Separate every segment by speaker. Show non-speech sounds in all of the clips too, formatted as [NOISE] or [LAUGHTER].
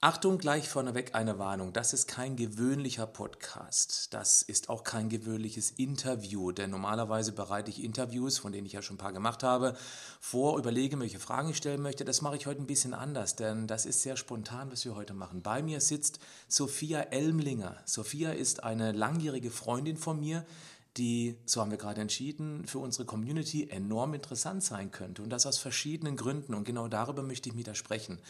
Speaker 1: Achtung, gleich vorneweg eine Warnung. Das ist kein gewöhnlicher Podcast. Das ist auch kein gewöhnliches Interview, denn normalerweise bereite ich Interviews, von denen ich ja schon ein paar gemacht habe, vor, überlege, welche Fragen ich stellen möchte. Das mache ich heute ein bisschen anders, denn das ist sehr spontan, was wir heute machen. Bei mir sitzt Sophia Elmlinger. Sophia ist eine langjährige Freundin von mir, die, so haben wir gerade entschieden, für unsere Community enorm interessant sein könnte. Und das aus verschiedenen Gründen. Und genau darüber möchte ich mit ihr sprechen.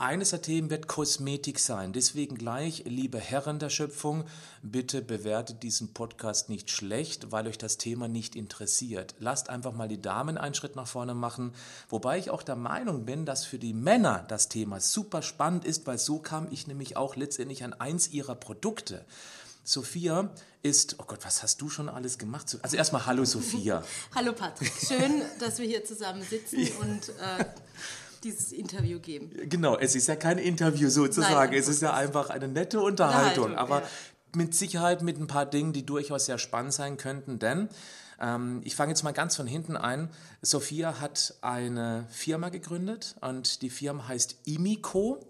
Speaker 1: Eines der Themen wird Kosmetik sein. Deswegen gleich, liebe Herren der Schöpfung, bitte bewertet diesen Podcast nicht schlecht, weil euch das Thema nicht interessiert. Lasst einfach mal die Damen einen Schritt nach vorne machen. Wobei ich auch der Meinung bin, dass für die Männer das Thema super spannend ist, weil so kam ich nämlich auch letztendlich an eins ihrer Produkte. Sophia ist, oh Gott, was hast du schon alles gemacht? Also erstmal Hallo Sophia. [LAUGHS]
Speaker 2: Hallo Patrick, schön, dass wir hier zusammen sitzen und äh, dieses Interview geben.
Speaker 1: Genau, es ist ja kein Interview sozusagen, Nein, es ist ja einfach eine nette Unterhaltung, Unterhaltung aber ja. mit Sicherheit mit ein paar Dingen, die durchaus sehr spannend sein könnten, denn ähm, ich fange jetzt mal ganz von hinten ein. Sophia hat eine Firma gegründet und die Firma heißt Imico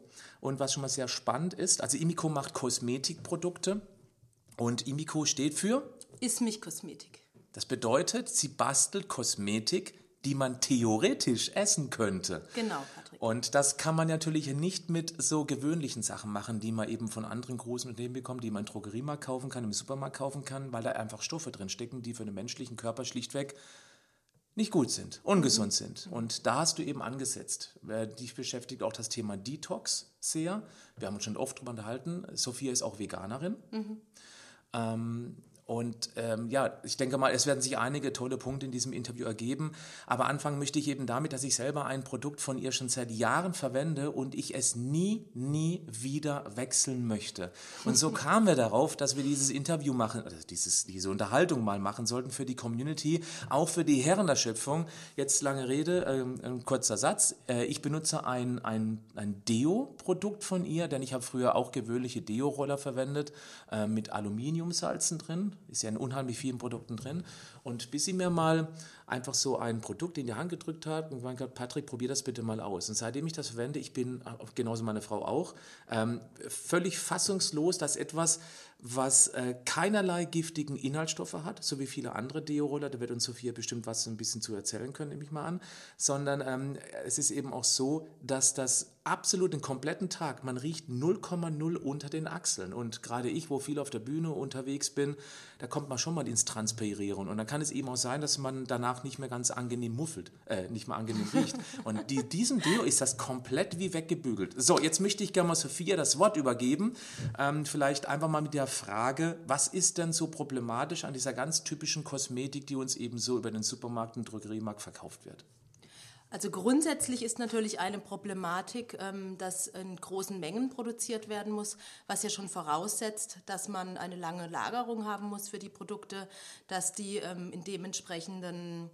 Speaker 1: und was schon mal sehr spannend ist, also Imico macht Kosmetikprodukte und Imico steht für?
Speaker 2: Ist mich Kosmetik.
Speaker 1: Das bedeutet, sie bastelt Kosmetik die man theoretisch essen könnte.
Speaker 2: Genau, Patrick.
Speaker 1: Und das kann man natürlich nicht mit so gewöhnlichen Sachen machen, die man eben von anderen großen Unternehmen bekommt, die man im Drogeriemarkt kaufen kann, im Supermarkt kaufen kann, weil da einfach Stoffe drin stecken, die für den menschlichen Körper schlichtweg nicht gut sind, ungesund mhm. sind. Und da hast du eben angesetzt. Dich beschäftigt auch das Thema Detox sehr. Wir haben uns schon oft darüber unterhalten. Sophia ist auch Veganerin. Mhm. Ähm, und ähm, ja, ich denke mal, es werden sich einige tolle Punkte in diesem Interview ergeben. Aber anfangen möchte ich eben damit, dass ich selber ein Produkt von ihr schon seit Jahren verwende und ich es nie, nie wieder wechseln möchte. Und so [LAUGHS] kamen wir darauf, dass wir dieses Interview machen, also dieses, diese Unterhaltung mal machen sollten für die Community, auch für die Herren der Schöpfung. Jetzt lange Rede, äh, ein kurzer Satz. Äh, ich benutze ein, ein, ein Deo-Produkt von ihr, denn ich habe früher auch gewöhnliche Deo-Roller verwendet äh, mit Aluminiumsalzen drin ist ja in unheimlich vielen Produkten drin. Und bis sie mir mal einfach so ein Produkt in die Hand gedrückt hat und gesagt, Patrick, probier das bitte mal aus. Und seitdem ich das verwende, ich bin, genauso meine Frau auch, ähm, völlig fassungslos, dass etwas, was äh, keinerlei giftigen Inhaltsstoffe hat, so wie viele andere Deo-Roller, da wird uns Sophia bestimmt was ein bisschen zu erzählen können, nehme ich mal an, sondern ähm, es ist eben auch so, dass das absolut den kompletten Tag, man riecht 0,0 unter den Achseln und gerade ich, wo viel auf der Bühne unterwegs bin, da kommt man schon mal ins Transpirieren und dann kann es eben auch sein, dass man danach nicht mehr ganz angenehm muffelt, äh, nicht mehr angenehm riecht und die, diesem Deo ist das komplett wie weggebügelt. So, jetzt möchte ich gerne mal Sophia das Wort übergeben, ähm, vielleicht einfach mal mit der Frage, was ist denn so problematisch an dieser ganz typischen Kosmetik, die uns eben so über den Supermarkt und Drogeriemarkt verkauft wird?
Speaker 2: Also grundsätzlich ist natürlich eine Problematik, ähm, dass in großen Mengen produziert werden muss, was ja schon voraussetzt, dass man eine lange Lagerung haben muss für die Produkte, dass die ähm, in dementsprechenden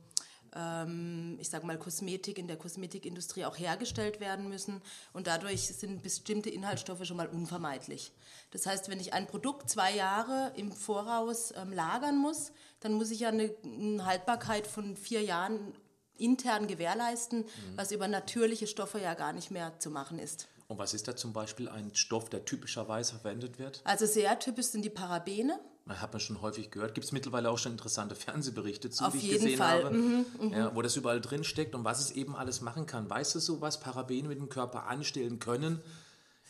Speaker 2: ähm, ich sage mal, Kosmetik in der Kosmetikindustrie auch hergestellt werden müssen. Und dadurch sind bestimmte Inhaltsstoffe schon mal unvermeidlich. Das heißt, wenn ich ein Produkt zwei Jahre im Voraus ähm, lagern muss, dann muss ich ja eine, eine Haltbarkeit von vier Jahren intern gewährleisten, mhm. was über natürliche Stoffe ja gar nicht mehr zu machen ist.
Speaker 1: Und was ist da zum Beispiel ein Stoff, der typischerweise verwendet wird?
Speaker 2: Also sehr typisch sind die Parabene.
Speaker 1: Man hat man schon häufig gehört. Gibt es mittlerweile auch schon interessante Fernsehberichte zu,
Speaker 2: Auf
Speaker 1: die ich gesehen
Speaker 2: Fall.
Speaker 1: habe, mhm, mhm. ja, wo das überall drin steckt und was es eben alles machen kann. Weißt du so, was Parabene mit dem Körper anstellen können?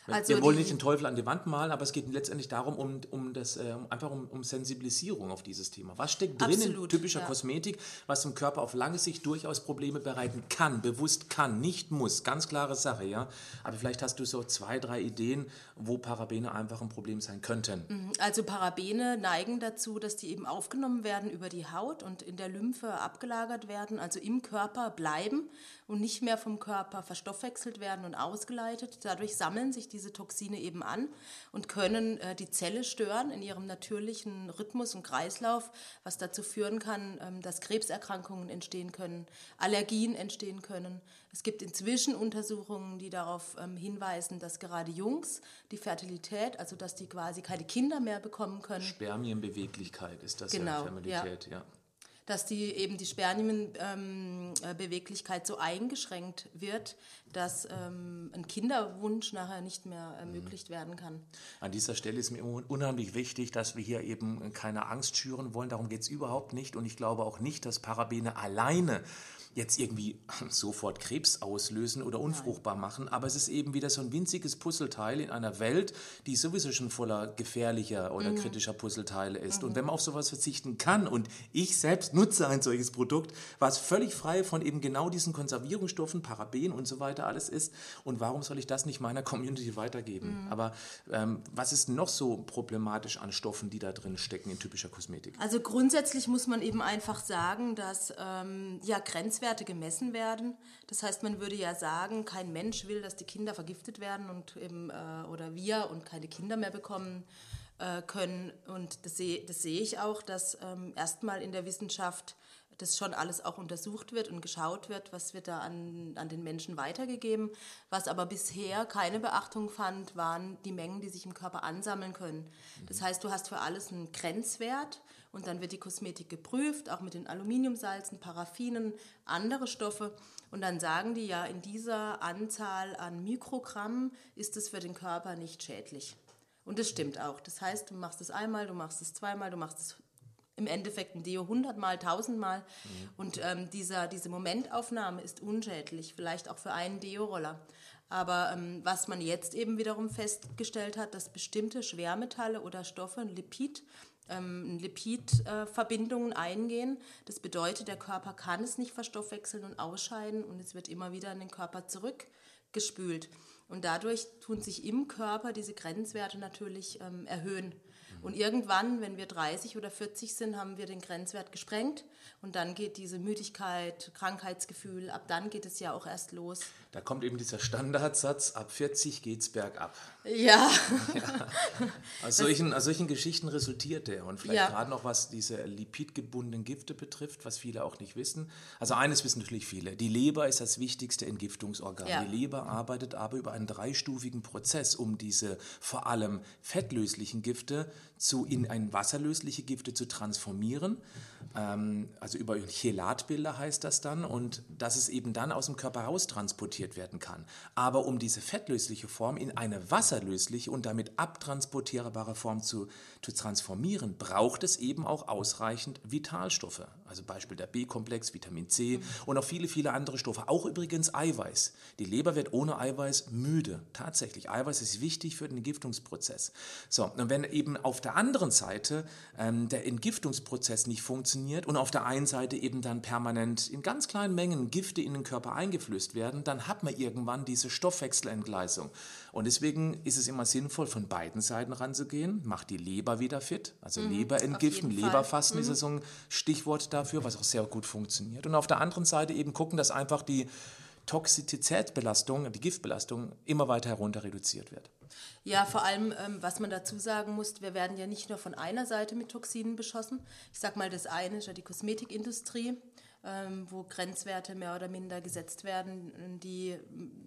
Speaker 1: Also wir wollen nicht den Teufel an die Wand malen, aber es geht letztendlich darum, um, um das, äh, einfach um, um, Sensibilisierung auf dieses Thema. Was steckt drin Absolut, in typischer ja. Kosmetik, was dem Körper auf lange Sicht durchaus Probleme bereiten kann, bewusst kann, nicht muss, ganz klare Sache, ja. Aber vielleicht hast du so zwei, drei Ideen, wo Parabene einfach ein Problem sein könnten.
Speaker 2: Mhm. Also Parabene neigen dazu, dass die eben aufgenommen werden über die Haut und in der Lymphe abgelagert werden, also im Körper bleiben und nicht mehr vom Körper verstoffwechselt werden und ausgeleitet. Dadurch sammeln sich diese Toxine eben an und können äh, die Zelle stören in ihrem natürlichen Rhythmus und Kreislauf, was dazu führen kann, ähm, dass Krebserkrankungen entstehen können, Allergien entstehen können. Es gibt inzwischen Untersuchungen, die darauf ähm, hinweisen, dass gerade Jungs die Fertilität, also dass die quasi keine Kinder mehr bekommen können.
Speaker 1: Spermienbeweglichkeit ist das genau, ja, Fertilität, ja. ja
Speaker 2: dass die eben die Spermienbeweglichkeit ähm, so eingeschränkt wird, dass ähm, ein Kinderwunsch nachher nicht mehr ermöglicht werden kann.
Speaker 1: An dieser Stelle ist mir unheimlich wichtig, dass wir hier eben keine Angst schüren wollen. Darum geht es überhaupt nicht. Und ich glaube auch nicht, dass Parabene alleine jetzt irgendwie [LAUGHS] sofort Krebs auslösen oder unfruchtbar machen, aber es ist eben wieder so ein winziges Puzzleteil in einer Welt, die sowieso schon voller gefährlicher oder mhm. kritischer Puzzleteile ist. Mhm. Und wenn man auf sowas verzichten kann und ich selbst nutze ein solches Produkt, was völlig frei von eben genau diesen Konservierungsstoffen, Paraben und so weiter alles ist, und warum soll ich das nicht meiner [LAUGHS] Community weitergeben? Mhm. Aber ähm, was ist noch so problematisch an Stoffen, die da drin stecken in typischer Kosmetik?
Speaker 2: Also grundsätzlich muss man eben einfach sagen, dass ähm, ja Grenzwerte Grenzwerte gemessen werden. Das heißt, man würde ja sagen, kein Mensch will, dass die Kinder vergiftet werden und eben äh, oder wir und keine Kinder mehr bekommen äh, können. Und das sehe das seh ich auch, dass ähm, erstmal in der Wissenschaft das schon alles auch untersucht wird und geschaut wird, was wird da an, an den Menschen weitergegeben. Was aber bisher keine Beachtung fand, waren die Mengen, die sich im Körper ansammeln können. Das heißt, du hast für alles einen Grenzwert und dann wird die Kosmetik geprüft, auch mit den Aluminiumsalzen, Paraffinen, andere Stoffe. Und dann sagen die ja, in dieser Anzahl an Mikrogramm ist es für den Körper nicht schädlich. Und das stimmt auch. Das heißt, du machst es einmal, du machst es zweimal, du machst es im Endeffekt ein Deo hundertmal, tausendmal. Mhm. Und ähm, dieser, diese Momentaufnahme ist unschädlich, vielleicht auch für einen Deo-Roller. Aber ähm, was man jetzt eben wiederum festgestellt hat, dass bestimmte Schwermetalle oder Stoffe, Lipid, ähm, Lipidverbindungen äh, eingehen. Das bedeutet, der Körper kann es nicht verstoffwechseln und ausscheiden und es wird immer wieder in den Körper zurückgespült. Und dadurch tun sich im Körper diese Grenzwerte natürlich ähm, erhöhen. Und irgendwann, wenn wir 30 oder 40 sind, haben wir den Grenzwert gesprengt und dann geht diese Müdigkeit, Krankheitsgefühl, ab dann geht es ja auch erst los.
Speaker 1: Da kommt eben dieser Standardsatz, ab 40 geht es bergab.
Speaker 2: Ja. [LAUGHS]
Speaker 1: ja. Aus, solchen, aus solchen Geschichten resultiert der. Und vielleicht ja. gerade noch, was diese lipidgebundenen Gifte betrifft, was viele auch nicht wissen. Also eines wissen natürlich viele, die Leber ist das wichtigste Entgiftungsorgan. Ja. Die Leber arbeitet aber über einen dreistufigen Prozess, um diese vor allem fettlöslichen Gifte zu, in ein wasserlösliche Gifte zu transformieren. Ähm, also über Chelatbilder heißt das dann und dass es eben dann aus dem Körper raus transportiert werden kann. Aber um diese fettlösliche Form in eine wasserlösliche und damit abtransportierbare Form zu, zu transformieren, braucht es eben auch ausreichend Vitalstoffe. Also Beispiel der B-Komplex, Vitamin C und auch viele, viele andere Stoffe. Auch übrigens Eiweiß. Die Leber wird ohne Eiweiß müde. Tatsächlich. Eiweiß ist wichtig für den Entgiftungsprozess. So, und wenn eben auf der anderen Seite ähm, der Entgiftungsprozess nicht funktioniert und auf der einen Seite eben dann permanent in ganz kleinen Mengen Gifte in den Körper eingeflößt werden, dann hat man irgendwann diese Stoffwechselentgleisung. Und deswegen ist es immer sinnvoll, von beiden Seiten ranzugehen. Macht die Leber wieder fit, also mhm, Leber entgiften, Leberfasten mhm. ist so ein Stichwort dafür, was auch sehr gut funktioniert. Und auf der anderen Seite eben gucken, dass einfach die Toxizitätsbelastung, die Giftbelastung immer weiter herunter reduziert wird.
Speaker 2: Ja, vor allem, ähm, was man dazu sagen muss, wir werden ja nicht nur von einer Seite mit Toxinen beschossen. Ich sage mal, das eine ist ja die Kosmetikindustrie, ähm, wo Grenzwerte mehr oder minder gesetzt werden, die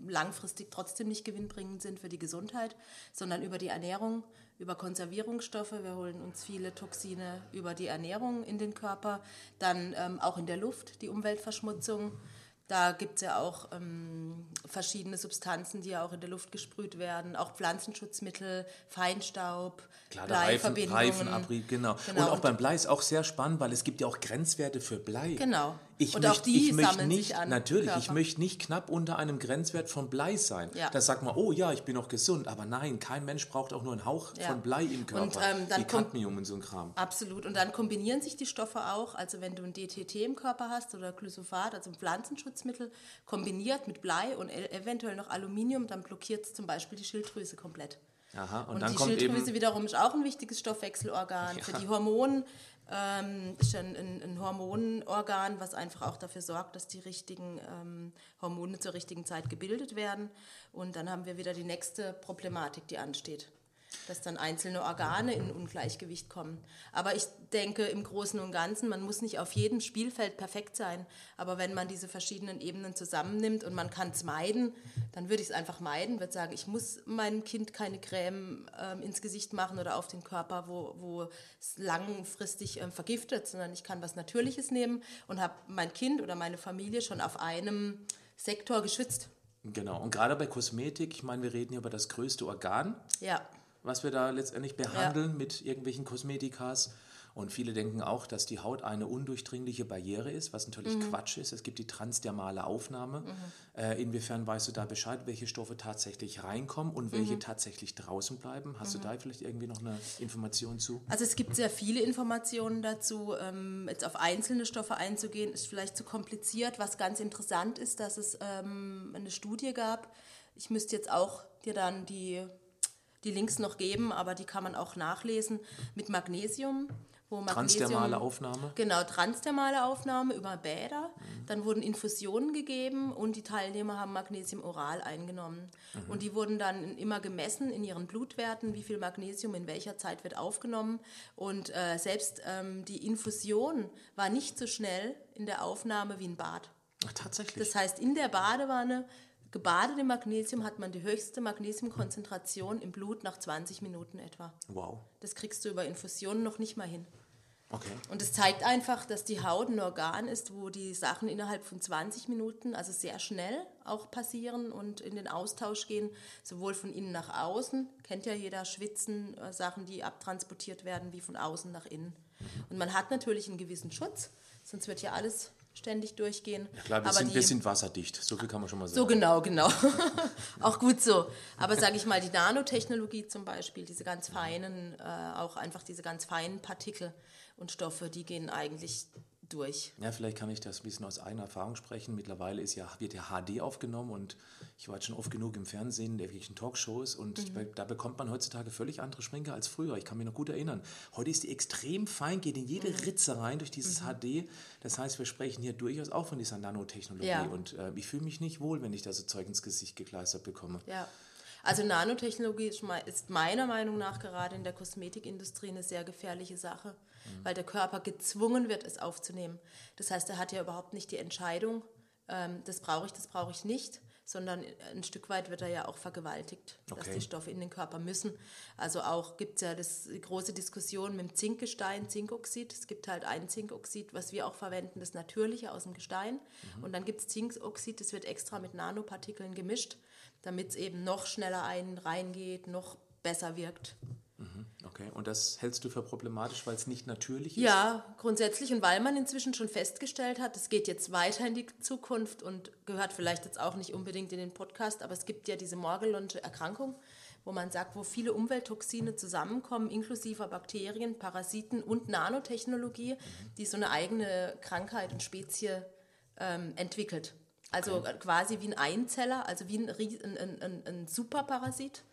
Speaker 2: langfristig trotzdem nicht gewinnbringend sind für die Gesundheit, sondern über die Ernährung, über Konservierungsstoffe. Wir holen uns viele Toxine über die Ernährung in den Körper, dann ähm, auch in der Luft die Umweltverschmutzung. Da gibt es ja auch ähm, verschiedene Substanzen, die ja auch in der Luft gesprüht werden, auch Pflanzenschutzmittel, Feinstaub,
Speaker 1: Klar. Reifen, Reifenabrieb, genau. genau. Und auch beim Blei ist auch sehr spannend, weil es gibt ja auch Grenzwerte für Blei.
Speaker 2: Genau.
Speaker 1: Ich und möchte, auch die ich sammeln nicht, sich an. Natürlich, Körper. ich möchte nicht knapp unter einem Grenzwert von Blei sein. Ja. Da sagt man, oh ja, ich bin noch gesund. Aber nein, kein Mensch braucht auch nur einen Hauch ja. von Blei im Körper. Und, ähm, dann wie Cadmium und so ein Kram.
Speaker 2: Absolut. Und dann kombinieren sich die Stoffe auch. Also wenn du ein DTT im Körper hast oder Glyphosat, also ein Pflanzenschutzmittel, kombiniert mit Blei und e- eventuell noch Aluminium, dann blockiert es zum Beispiel die Schilddrüse komplett.
Speaker 1: Aha, und,
Speaker 2: und die Schilddrüse wiederum ist auch ein wichtiges Stoffwechselorgan. [LAUGHS] Ja. Für die Hormone ähm, ist ein, ein, ein, Hormonorgan, was einfach auch dafür sorgt, dass die richtigen ähm, Hormone zur richtigen Zeit gebildet werden. Und dann haben wir wieder die nächste Problematik, die ansteht. Dass dann einzelne Organe in Ungleichgewicht kommen. Aber ich denke im Großen und Ganzen, man muss nicht auf jedem Spielfeld perfekt sein. Aber wenn man diese verschiedenen Ebenen zusammennimmt und man kann es meiden, dann würde ich es einfach meiden, würde sagen, ich muss meinem Kind keine Creme ähm, ins Gesicht machen oder auf den Körper, wo, wo es langfristig ähm, vergiftet, sondern ich kann was Natürliches nehmen und habe mein Kind oder meine Familie schon auf einem Sektor geschützt.
Speaker 1: Genau, und gerade bei Kosmetik, ich meine, wir reden hier über das größte Organ,
Speaker 2: Ja.
Speaker 1: Was wir da letztendlich behandeln mit irgendwelchen Kosmetikas. Und viele denken auch, dass die Haut eine undurchdringliche Barriere ist, was natürlich
Speaker 2: Mhm.
Speaker 1: Quatsch ist. Es gibt die transdermale Aufnahme. Äh, inwiefern weißt du da Bescheid, welche Stoffe tatsächlich reinkommen und welche
Speaker 2: Mhm.
Speaker 1: tatsächlich draußen bleiben? Hast du da vielleicht irgendwie noch eine Information zu?
Speaker 2: Also es gibt sehr viele Informationen dazu. Ähm, jetzt auf einzelne Stoffe einzugehen, ist vielleicht zu kompliziert. Was ganz interessant ist, dass es ähm, eine Studie gab. Ich müsste jetzt auch dir dann die, die Links noch geben, aber die kann man auch nachlesen mit Magnesium. Wo Magnesium
Speaker 1: Transdermale Aufnahme?
Speaker 2: Genau, transdermale Aufnahme über Bäder. Dann wurden Infusionen gegeben und die Teilnehmer haben Magnesium oral eingenommen. Und die wurden dann immer gemessen in ihren Blutwerten, wie viel Magnesium in welcher Zeit wird aufgenommen. Und äh, selbst ähm, die Infusion war nicht so schnell in der Aufnahme wie ein Bad.
Speaker 1: Ach, tatsächlich.
Speaker 2: Das heißt, in der Badewanne, gebadet im Magnesium, hat man die höchste Magnesiumkonzentration im Blut nach 20 Minuten etwa.
Speaker 1: wow.
Speaker 2: Das kriegst du über Infusionen noch nicht mal hin.
Speaker 1: Okay.
Speaker 2: Und es zeigt einfach, dass die Haut ein Organ ist, wo die Sachen innerhalb von 20 Minuten, also sehr schnell auch passieren und in den Austausch gehen, sowohl von innen nach außen, kennt ja jeder Schwitzen, äh, Sachen, die abtransportiert werden, wie von außen nach innen. Und man hat natürlich einen gewissen Schutz, sonst wird ja alles ständig durchgehen.
Speaker 1: Ja, klar, wir,
Speaker 2: Aber
Speaker 1: sind,
Speaker 2: die-
Speaker 1: wir sind wasserdicht. So viel kann man schon mal sagen.
Speaker 2: so genau, genau. [LAUGHS] auch gut so. Aber sage ich mal, die Nanotechnologie zum Beispiel, diese ganz feinen, äh, auch einfach diese ganz feinen Partikel und Stoffe, die gehen eigentlich durch.
Speaker 1: Ja, vielleicht kann ich das ein bisschen aus eigener Erfahrung sprechen. Mittlerweile ist ja, wird ja HD aufgenommen und ich war jetzt schon oft genug im Fernsehen, in irgendwelchen Talkshows und
Speaker 2: Mhm.
Speaker 1: da bekommt man heutzutage völlig andere Schminke als früher. Ich kann mich noch gut erinnern. Heute ist die extrem fein, geht in jede
Speaker 2: Mhm.
Speaker 1: Ritze rein durch dieses HD. Das heißt, wir sprechen hier durchaus auch von dieser Nanotechnologie
Speaker 2: Ja.
Speaker 1: und äh, ich fühle mich nicht wohl, wenn ich da so Zeug ins Gesicht gekleistert bekomme.
Speaker 2: Ja. Also Nanotechnologie ist mei- ist meiner Meinung nach gerade in der Kosmetikindustrie eine sehr gefährliche Sache, weil der Körper gezwungen wird, es aufzunehmen. Das heißt, er hat ja überhaupt nicht die Entscheidung, ähm, das brauche ich, das brauche ich nicht, sondern ein Stück weit wird er ja auch vergewaltigt, dass
Speaker 1: Okay.
Speaker 2: die Stoffe in den Körper müssen. Also auch gibt es ja das, die große Diskussion mit dem Zinkgestein, Zinkoxid. Es gibt halt ein Zinkoxid, was wir auch verwenden, das natürliche aus dem Gestein. Und dann gibt es Zinkoxid, das wird extra mit Nanopartikeln gemischt, damit es eben noch schneller ein reingeht, noch besser wirkt.
Speaker 1: Okay, und das hältst du für problematisch, weil es nicht natürlich ist?
Speaker 2: Ja, grundsätzlich. Und weil man inzwischen schon festgestellt hat, es geht jetzt weiter in die Zukunft und gehört vielleicht jetzt auch nicht unbedingt in den Podcast, aber es gibt ja diese Morgellonsche Erkrankung, wo man sagt, wo viele Umwelttoxine zusammenkommen, inklusive Bakterien, Parasiten und Nanotechnologie, die so eine eigene Krankheit und Spezie ähm, entwickelt. Also quasi wie ein Einzeller, also wie ein, ein, ein, ein Superparasit,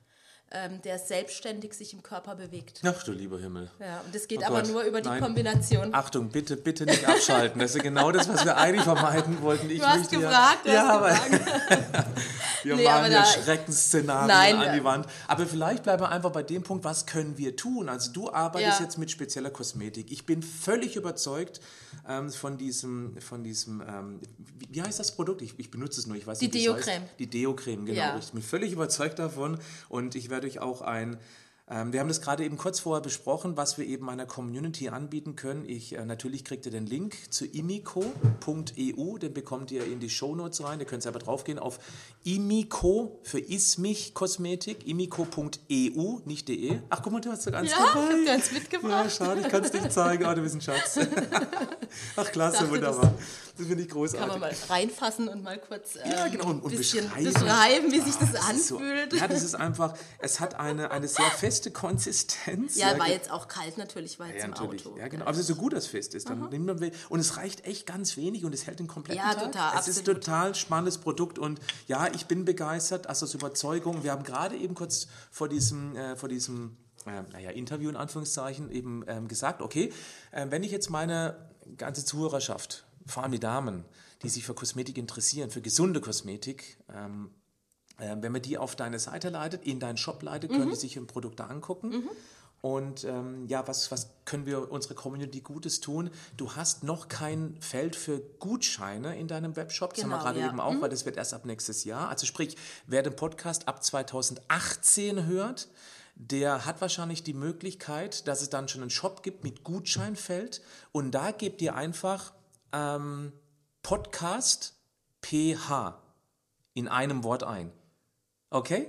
Speaker 2: ähm, der selbstständig sich im Körper bewegt.
Speaker 1: Ach du lieber Himmel.
Speaker 2: Ja, und das geht
Speaker 1: Oh
Speaker 2: aber
Speaker 1: Gott,
Speaker 2: nur über die
Speaker 1: nein.
Speaker 2: Kombination.
Speaker 1: Achtung, bitte, bitte nicht abschalten. Das ist genau das, was wir eigentlich vermeiden wollten. Ich
Speaker 2: Du hast
Speaker 1: möchte
Speaker 2: gefragt, du
Speaker 1: ja,
Speaker 2: hast gefragt. [LAUGHS]
Speaker 1: wir
Speaker 2: Nee, aber
Speaker 1: ja Schreckensszenarien
Speaker 2: Nein,
Speaker 1: an
Speaker 2: ja.
Speaker 1: die Wand. Aber vielleicht bleiben wir einfach bei dem Punkt, was können wir tun? Also du arbeitest
Speaker 2: Ja.
Speaker 1: jetzt mit spezieller Kosmetik. Ich bin völlig überzeugt ähm, von diesem, von diesem ähm, wie, wie heißt das Produkt? Ich, ich benutze es nur, ich weiß
Speaker 2: Die
Speaker 1: nicht, wie es heißt.
Speaker 2: Deo-Creme.
Speaker 1: Die Deo-Creme, genau.
Speaker 2: Ja.
Speaker 1: Ich bin völlig überzeugt davon und ich werde euch auch ein wir haben das gerade eben kurz vorher besprochen, was wir eben meiner Community anbieten können. Ich, äh, natürlich kriegt ihr den Link zu imico.eu, den bekommt ihr in die Shownotes rein. Ihr könnt selber draufgehen auf imico für ismich Kosmetik, imico.eu, nicht de. Ach, guck mal, du hast sogar eins
Speaker 2: Ja,
Speaker 1: dabei.
Speaker 2: ich hab dir eins
Speaker 1: Ja,
Speaker 2: mitgebracht.
Speaker 1: schade, ich kann es nicht zeigen, aber du bist ein Schatz. [LAUGHS] Ach, klasse,
Speaker 2: dachte,
Speaker 1: wunderbar. Das finde ich
Speaker 2: Kann
Speaker 1: großartig.
Speaker 2: man mal reinfassen und mal kurz ähm,
Speaker 1: Ja, genau, und, und
Speaker 2: bisschen
Speaker 1: beschreiben.
Speaker 2: beschreiben, wie sich
Speaker 1: Ah,
Speaker 2: das,
Speaker 1: ist so-
Speaker 2: anfühlt.
Speaker 1: ja, das ist einfach, es hat eine, eine sehr feste Konsistenz.
Speaker 2: ja, war
Speaker 1: ge-
Speaker 2: jetzt auch kalt natürlich, weil
Speaker 1: ja,
Speaker 2: jetzt im
Speaker 1: natürlich.
Speaker 2: Auto.
Speaker 1: Ja, genau. Aber so gut das fest ist, dann nimmt man und es reicht echt ganz wenig und es hält den kompletten
Speaker 2: Ja,
Speaker 1: Tag.
Speaker 2: total,
Speaker 1: Es ist
Speaker 2: absolut.
Speaker 1: total spannendes Produkt und ja, ich bin begeistert, also aus Überzeugung. Wir haben gerade eben kurz vor diesem, äh, vor diesem äh, naja, Interview in Anführungszeichen eben ähm, gesagt, okay, äh, wenn ich jetzt meine ganze Zuhörerschaft, vor allem die Damen, die sich für Kosmetik interessieren, für gesunde Kosmetik, ähm, äh, wenn man die auf deine Seite leitet, in deinen Shop leitet, können die sich ein Produkt da angucken. Und ähm, ja, was, was können wir unserer Community Gutes tun? Du hast noch kein Feld für Gutscheine in deinem Webshop, das haben wir
Speaker 2: Genau,
Speaker 1: gerade
Speaker 2: ja.
Speaker 1: eben auch, weil das wird erst ab nächstes Jahr. Also sprich, wer den Podcast ab 2018 hört, der hat wahrscheinlich die Möglichkeit, dass es dann schon einen Shop gibt mit Gutscheinfeld und da gebt ihr einfach ähm, Podcast PH in einem Wort ein. Okay?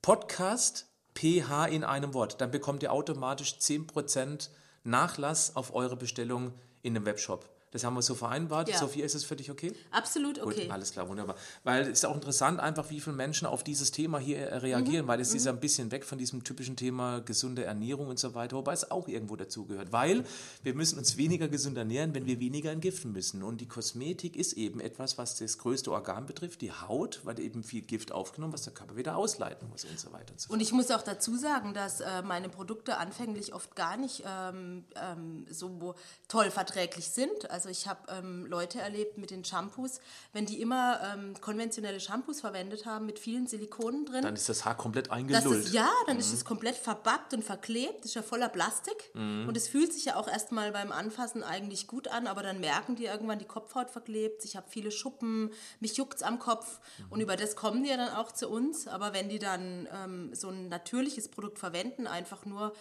Speaker 1: Podcast PH in einem Wort. Dann bekommt ihr automatisch 10% Nachlass auf eure Bestellung in dem Webshop. Das haben wir so vereinbart.
Speaker 2: Ja.
Speaker 1: Sophia, ist es für dich okay?
Speaker 2: Absolut okay.
Speaker 1: Gut, alles klar, wunderbar. Weil es ist auch interessant, einfach wie viele Menschen auf dieses Thema hier äh, reagieren, weil es ist ja ein bisschen weg von diesem typischen Thema gesunde Ernährung und so weiter, wobei es auch irgendwo dazugehört. Weil wir müssen uns weniger gesund ernähren, wenn wir weniger entgiften müssen. Und die Kosmetik ist eben etwas, was das größte Organ betrifft, die Haut, weil eben viel Gift aufgenommen, was der Körper wieder ausleiten muss und so weiter und so.
Speaker 2: Und ich muss auch dazu sagen, dass äh, meine Produkte anfänglich oft gar nicht ähm, ähm, so toll verträglich sind. Also ich habe ähm, Leute erlebt mit den Shampoos, wenn die immer ähm, konventionelle Shampoos verwendet haben mit vielen Silikonen drin.
Speaker 1: Dann ist das Haar komplett eingelullt.
Speaker 2: ist, ja, dann ist es komplett verbackt und verklebt, ist ja voller Plastik. Und es fühlt sich ja auch erstmal beim Anfassen eigentlich gut an, aber dann merken die irgendwann, die Kopfhaut verklebt, ich habe viele Schuppen, mich juckt's am Kopf. Und über das kommen die ja dann auch zu uns. Aber wenn die dann ähm, so ein natürliches Produkt verwenden, einfach nur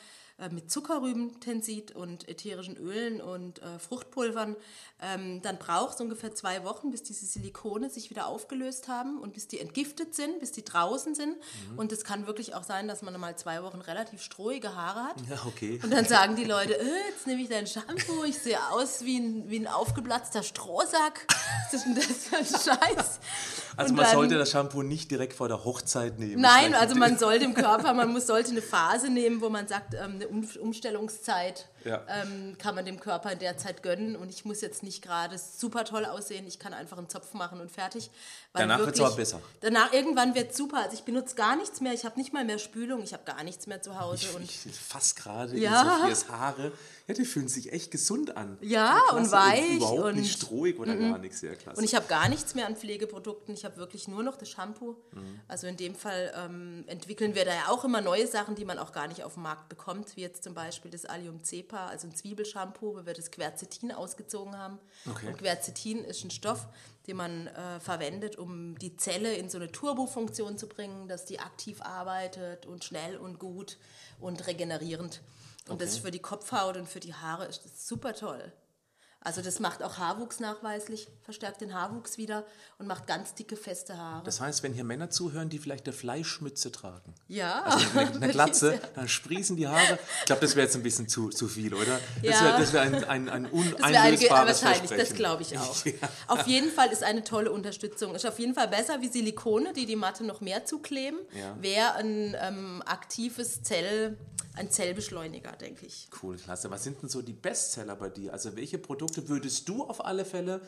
Speaker 2: äh, mit Zuckerrübentensid und ätherischen Ölen und äh, Fruchtpulvern, ähm, dann braucht es ungefähr zwei Wochen, bis diese Silikone sich wieder aufgelöst haben und bis die entgiftet sind, bis die draußen sind. Und es kann wirklich auch sein, dass man mal zwei Wochen relativ strohige Haare hat.
Speaker 1: Ja, okay.
Speaker 2: Und dann sagen die Leute, äh, jetzt nehme ich dein Shampoo, ich sehe aus wie ein, wie ein aufgeplatzter Strohsack. Was ist denn das für ein Scheiß?
Speaker 1: Also
Speaker 2: Und
Speaker 1: man
Speaker 2: dann-
Speaker 1: sollte das Shampoo nicht direkt vor der Hochzeit nehmen.
Speaker 2: Nein, also man soll dem [LAUGHS] Körper, man muss, sollte eine Phase nehmen, wo man sagt, ähm, eine Um- Umstellungszeit
Speaker 1: Ja.
Speaker 2: ähm, kann man dem Körper in der Zeit gönnen und ich muss jetzt nicht gerade super toll aussehen, ich kann einfach einen Zopf machen und fertig.
Speaker 1: Danach wird's
Speaker 2: wirklich-
Speaker 1: aber besser.
Speaker 2: Danach irgendwann wird super, also ich benutze gar nichts mehr, ich habe nicht mal mehr Spülung, ich habe gar nichts mehr zu Hause und
Speaker 1: Ich fass gerade
Speaker 2: Ja.
Speaker 1: in Sophias Haare. Ja, die fühlen sich echt gesund an.
Speaker 2: Ja,
Speaker 1: klasse.
Speaker 2: und weich
Speaker 1: Überhaupt
Speaker 2: und-
Speaker 1: nicht strohig oder gar nichts. Ja, klasse.
Speaker 2: Und ich habe gar nichts mehr an Pflegeprodukten. Ich habe wirklich nur noch das Shampoo.
Speaker 1: Mhm.
Speaker 2: Also in dem Fall ähm, entwickeln wir da ja auch immer neue Sachen, die man auch gar nicht auf dem Markt bekommt, wie jetzt zum Beispiel das Allium Cepa, also ein Zwiebelshampoo, wo wir das Quercetin ausgezogen haben.
Speaker 1: Okay.
Speaker 2: Und Quercetin ist ein Stoff, den man äh, verwendet, um die Zelle in so eine Turbofunktion zu bringen, dass die aktiv arbeitet und schnell und gut und regenerierend. Und das ist für die Kopfhaut und für die Haare ist das super toll. Also das macht auch Haarwuchs nachweislich, verstärkt den Haarwuchs wieder und macht ganz dicke, feste Haare.
Speaker 1: das heißt, wenn hier Männer zuhören, die vielleicht eine Fleischmütze tragen,
Speaker 2: ja,
Speaker 1: eine, eine [LAUGHS] Glatze, dann sprießen die Haare. Ich glaube, das wäre jetzt ein bisschen zu, zu viel, oder? Das
Speaker 2: Ja.
Speaker 1: wäre wär ein, ein, ein uneinlösbares
Speaker 2: wahrscheinlich, das glaube ich auch. [LAUGHS]
Speaker 1: Ja.
Speaker 2: Auf jeden Fall ist eine tolle Unterstützung. Ist auf jeden Fall besser wie Silikone, die die Matte noch mehr zukleben.
Speaker 1: Ja.
Speaker 2: Wäre ein ähm, aktives Zell, ein Zellbeschleuniger, denke ich.
Speaker 1: Cool, klasse. Was sind denn so die Bestseller bei dir? Also welche Produkte würdest du auf alle Fälle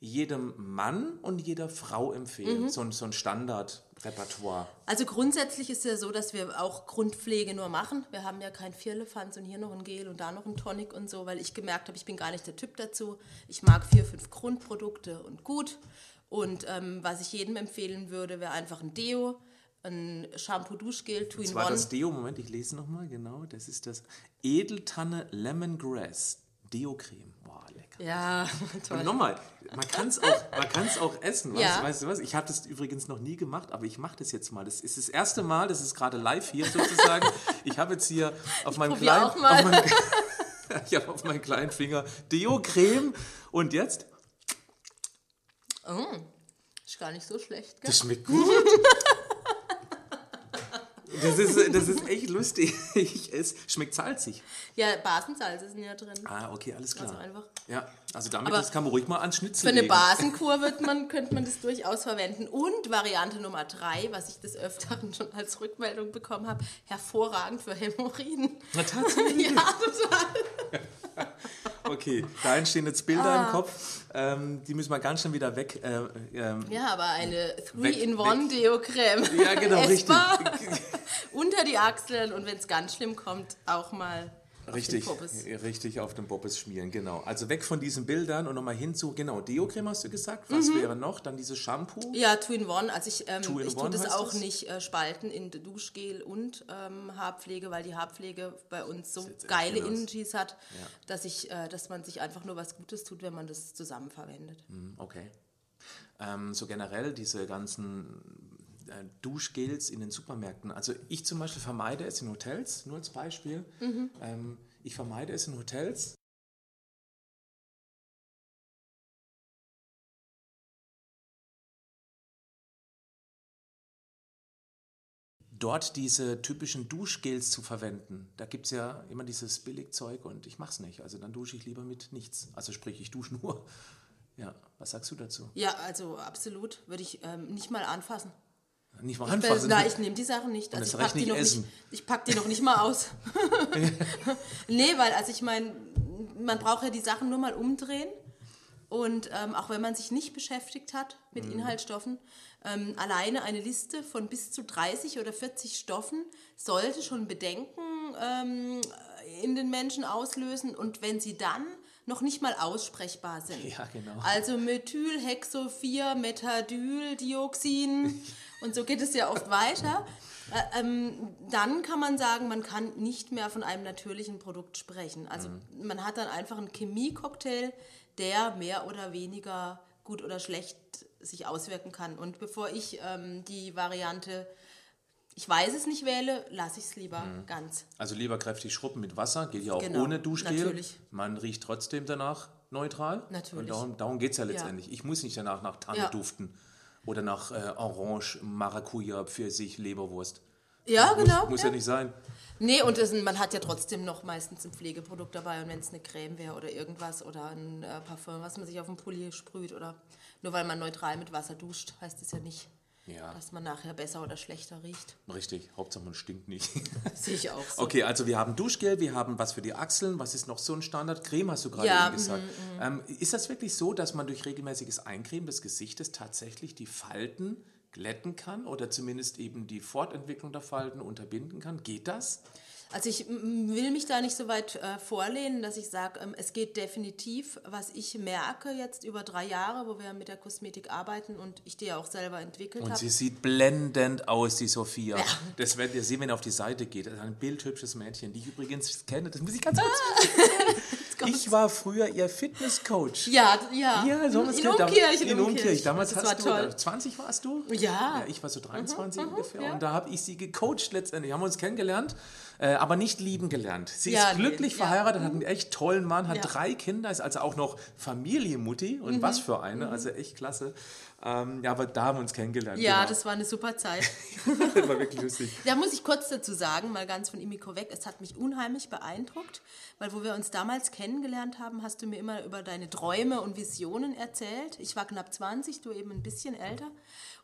Speaker 1: jedem Mann und jeder Frau empfehlen?
Speaker 2: Mhm.
Speaker 1: So, ein- so ein Standardrepertoire.
Speaker 2: Also grundsätzlich ist ja so, dass wir auch Grundpflege nur machen. Wir haben ja kein Vierlefanz und hier noch ein Gel und da noch ein Tonic und so, weil ich gemerkt habe, ich bin gar nicht der Typ dazu. Ich mag vier, fünf Grundprodukte und gut. Und ähm, was ich jedem empfehlen würde, wäre einfach ein Deo, ein Shampoo-Duschgel,
Speaker 1: Das war
Speaker 2: Two-in-One.
Speaker 1: das Deo, Moment, ich lese nochmal, genau. Das ist das Edeltanne Lemongrass Deo-Creme. Boah, lecker.
Speaker 2: Ja, [LAUGHS] toll.
Speaker 1: Und nochmal, man kann es auch, man kann's auch essen. Weißt,
Speaker 2: Ja.
Speaker 1: weißt du was? Ich habe das übrigens noch nie gemacht, aber ich mache das jetzt mal. Das ist das erste Mal, das ist gerade live hier sozusagen. [LAUGHS] Ich habe jetzt hier auf meinem
Speaker 2: probier
Speaker 1: kleinen. Auf meinem, [LAUGHS] ich habe auf meinem kleinen Finger Deo-Creme und jetzt,
Speaker 2: Ist gar nicht so schlecht, gell?
Speaker 1: das schmeckt gut. Das ist, das ist echt lustig. [LAUGHS] Es schmeckt salzig.
Speaker 2: Ja, Basensalze sind ja drin.
Speaker 1: Ah, okay, alles klar.
Speaker 2: Ganz einfach.
Speaker 1: Ja, also damit
Speaker 2: Aber
Speaker 1: das kann man ruhig mal an Schnitzel
Speaker 2: Für eine
Speaker 1: legen.
Speaker 2: Basenkur wird man, könnte man das durchaus verwenden. Und Variante Nummer drei, was ich des Öfteren schon als Rückmeldung bekommen habe, hervorragend für Hämorrhoiden.
Speaker 1: Na, [LAUGHS] tatsächlich.
Speaker 2: Ja, total. [LAUGHS]
Speaker 1: Okay, da entstehen jetzt Bilder
Speaker 2: Ah.
Speaker 1: im Kopf. Ähm, die müssen wir ganz schnell wieder weg. Äh, ähm,
Speaker 2: Ja, aber eine
Speaker 1: Weg-
Speaker 2: 3-in-1-Deo-Creme.
Speaker 1: ja, genau, richtig.
Speaker 2: Unter die Achseln und wenn es ganz schlimm kommt, auch mal
Speaker 1: Richtig, auf richtig auf dem Poppes schmieren, genau. Also weg von diesen Bildern und nochmal hin zu, genau, Deo-Creme hast du gesagt. Was mhm. wäre noch? Dann dieses Shampoo?
Speaker 2: Ja, Two-in-One. Also ich, ähm, ich tue das auch das? nicht äh, spalten in Duschgel und ähm, Haarpflege, weil die Haarpflege bei uns so geile Energies hat, ja. dass, ich, äh, dass man sich einfach nur was Gutes tut, wenn man das zusammen verwendet.
Speaker 1: Mhm, okay. Ähm, so generell diese ganzen Duschgels in den Supermärkten. Also ich zum Beispiel vermeide es in Hotels, nur als Beispiel. Mhm. Ähm, ich vermeide es in Hotels. Dort diese typischen Duschgels zu verwenden. Da gibt es ja immer dieses Billigzeug und ich mache es nicht. Also dann dusche ich lieber mit nichts. Also sprich, ich dusche nur. Ja, was sagst du dazu?
Speaker 2: Ja, also absolut. Würde ich ähm, nicht mal anfassen.
Speaker 1: Nicht mal anfassen.
Speaker 2: Nein, ich nehme die Sachen nicht. Also ich packe die, noch nicht, ich pack die noch nicht mal aus. [LAUGHS] nee, weil, also ich meine, man braucht ja die Sachen nur mal umdrehen. Und ähm, auch wenn man sich nicht beschäftigt hat mit mhm. Inhaltsstoffen, ähm, alleine eine Liste von bis zu 30 oder 40 Stoffen sollte schon Bedenken ähm, in den Menschen auslösen. Und wenn sie dann noch nicht mal aussprechbar sind. [LAUGHS]
Speaker 1: Ja, genau.
Speaker 2: Also Methylhexophir, Methadyldioxin [LAUGHS] und so geht es ja oft weiter. Äh, ähm, dann kann man sagen, man kann nicht mehr von einem natürlichen Produkt sprechen. Also mhm. man hat dann einfach einen Chemiecocktail, der mehr oder weniger gut oder schlecht sich auswirken kann. Und bevor ich ähm, die Variante ich weiß es nicht wähle, lasse ich es lieber mhm. ganz.
Speaker 1: Also lieber kräftig schrubben mit Wasser, geht ja auch genau, ohne Duschgel. Natürlich. Man riecht trotzdem danach neutral.
Speaker 2: Natürlich.
Speaker 1: Und darum, darum geht es ja letztendlich. Ja. Ich muss nicht danach nach Tanne ja. duften oder nach äh, Orange, Maracuja, Pfirsich, Leberwurst.
Speaker 2: Ja,
Speaker 1: muss,
Speaker 2: genau.
Speaker 1: Muss ja. ja. nicht sein.
Speaker 2: Nee, und es, man hat ja trotzdem noch meistens ein Pflegeprodukt dabei. Und wenn es eine Creme wäre oder irgendwas oder ein äh, Parfum, was man sich auf den Pulli sprüht oder nur weil man neutral mit Wasser duscht, heißt es ja nicht, ja. dass man nachher besser oder schlechter riecht.
Speaker 1: Richtig, Hauptsache man stinkt nicht. [LAUGHS]
Speaker 2: Sehe ich auch so.
Speaker 1: Okay, also wir haben Duschgel, wir haben was für die Achseln, was ist noch so ein Standard? Creme hast du gerade ja, gesagt. Mm, mm. Ähm, ist das wirklich so, dass man durch regelmäßiges Eincremen des Gesichtes tatsächlich die Falten glätten kann oder zumindest eben die Fortentwicklung der Falten unterbinden kann? Geht das?
Speaker 2: Also ich will mich da nicht so weit äh, vorlehnen, dass ich sage, ähm, es geht definitiv. Was ich merke jetzt über drei Jahre, wo wir mit der Kosmetik arbeiten und ich die ja auch selber entwickelt habe.
Speaker 1: Und sie sieht blendend aus, die Sophia. Ja. Das werdet ihr sehen, wenn ihr auf die Seite geht. Das ist ein bildhübsches Mädchen, die ich übrigens kenne. Das muss ich ganz kurz ah. [LAUGHS] [LAUGHS] Ich war früher ihr Fitnesscoach.
Speaker 2: Ja, ja.
Speaker 1: ja so
Speaker 2: in, in Umkirch.
Speaker 1: In, Umkirch. Damals das hast war du, toll. 20 warst du?
Speaker 2: Ja.
Speaker 1: ja ich war so 23 mhm, mhm, ungefähr. Ja. Und da habe ich sie gecoacht letztendlich. Haben wir uns kennengelernt äh, aber nicht lieben gelernt. Sie ja, ist glücklich nee, verheiratet, hat einen echt tollen Mann, hat drei Kinder, ist also auch noch Familienmutti und mhm. was für eine, mhm. also echt klasse. Ähm, ja, aber da haben wir uns kennengelernt.
Speaker 2: Ja, genau. das war eine super Zeit. [LAUGHS]
Speaker 1: das war wirklich lustig.
Speaker 2: Da muss ich kurz dazu sagen, mal ganz von Imiko weg, es hat mich unheimlich beeindruckt, weil wo wir uns damals kennengelernt haben, hast du mir immer über deine Träume und Visionen erzählt. Ich war knapp 20, du eben ein bisschen älter.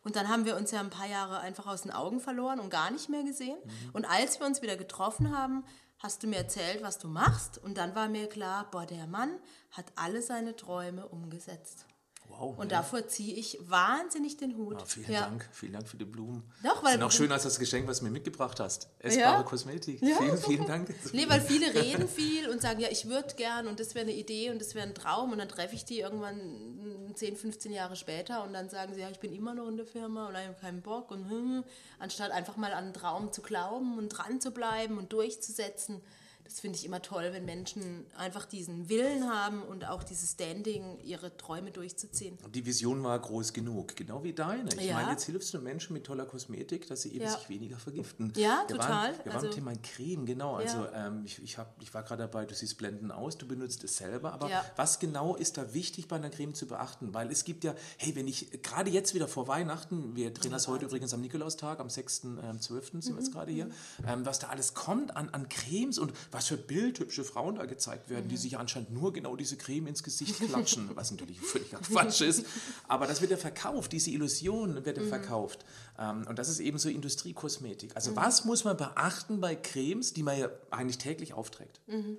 Speaker 2: Und dann haben wir uns ja ein paar Jahre einfach aus den Augen verloren und gar nicht mehr gesehen. Mhm. Und als wir uns wieder getroffen haben, hast du mir erzählt, was du machst. Und dann war mir klar, boah, der Mann hat alle seine Träume umgesetzt. Wow, und ja. davor ziehe ich wahnsinnig den Hut.
Speaker 1: Ja, vielen. Dank, vielen Dank für die Blumen. Doch, weil ist auch schön als das Geschenk, was du mir mitgebracht hast. Essbare Kosmetik. vielen, vielen Dank.
Speaker 2: Nee, weil viele reden viel und sagen, ja, ich würde gern und das wäre eine Idee und das wäre ein Traum und dann treffe ich die irgendwann 10, 15 Jahre später und dann sagen sie, ja, ich bin immer noch in der Firma und ich habe keinen Bock und hm, anstatt einfach mal an einen Traum zu glauben und dran zu bleiben und durchzusetzen das finde ich immer toll, wenn Menschen einfach diesen Willen haben und auch dieses Standing, ihre Träume durchzuziehen.
Speaker 1: Die Vision war groß genug, genau wie deine. Ich ja. meine, jetzt hilfst du Menschen mit toller Kosmetik, dass sie eben ja. sich weniger vergiften.
Speaker 2: Ja,
Speaker 1: wir
Speaker 2: total.
Speaker 1: Waren, wir also, waren Thema Creme, genau. Also ähm, ich, ich, hab, ich war gerade dabei, du siehst blenden aus, du benutzt es selber. Aber was genau ist da wichtig bei einer Creme zu beachten? Weil es gibt ja, hey, wenn ich gerade jetzt wieder vor Weihnachten, wir drehen das heute übrigens am Nikolaustag, am 6.12. Ähm, sind mhm. wir jetzt gerade hier, ähm, was da alles kommt an, an Cremes und was für bildhübsche Frauen da gezeigt werden, mhm. die sich anscheinend nur genau diese Creme ins Gesicht [LAUGHS] klatschen, was natürlich völlig Quatsch ist. Aber das wird ja verkauft, diese Illusion wird ja mhm. verkauft. Ähm, und das ist eben so Industriekosmetik. Also mhm. was muss man beachten bei Cremes, die man ja eigentlich täglich aufträgt?
Speaker 2: Mhm.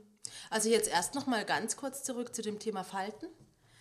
Speaker 2: Also jetzt erst noch mal ganz kurz zurück zu dem Thema Falten.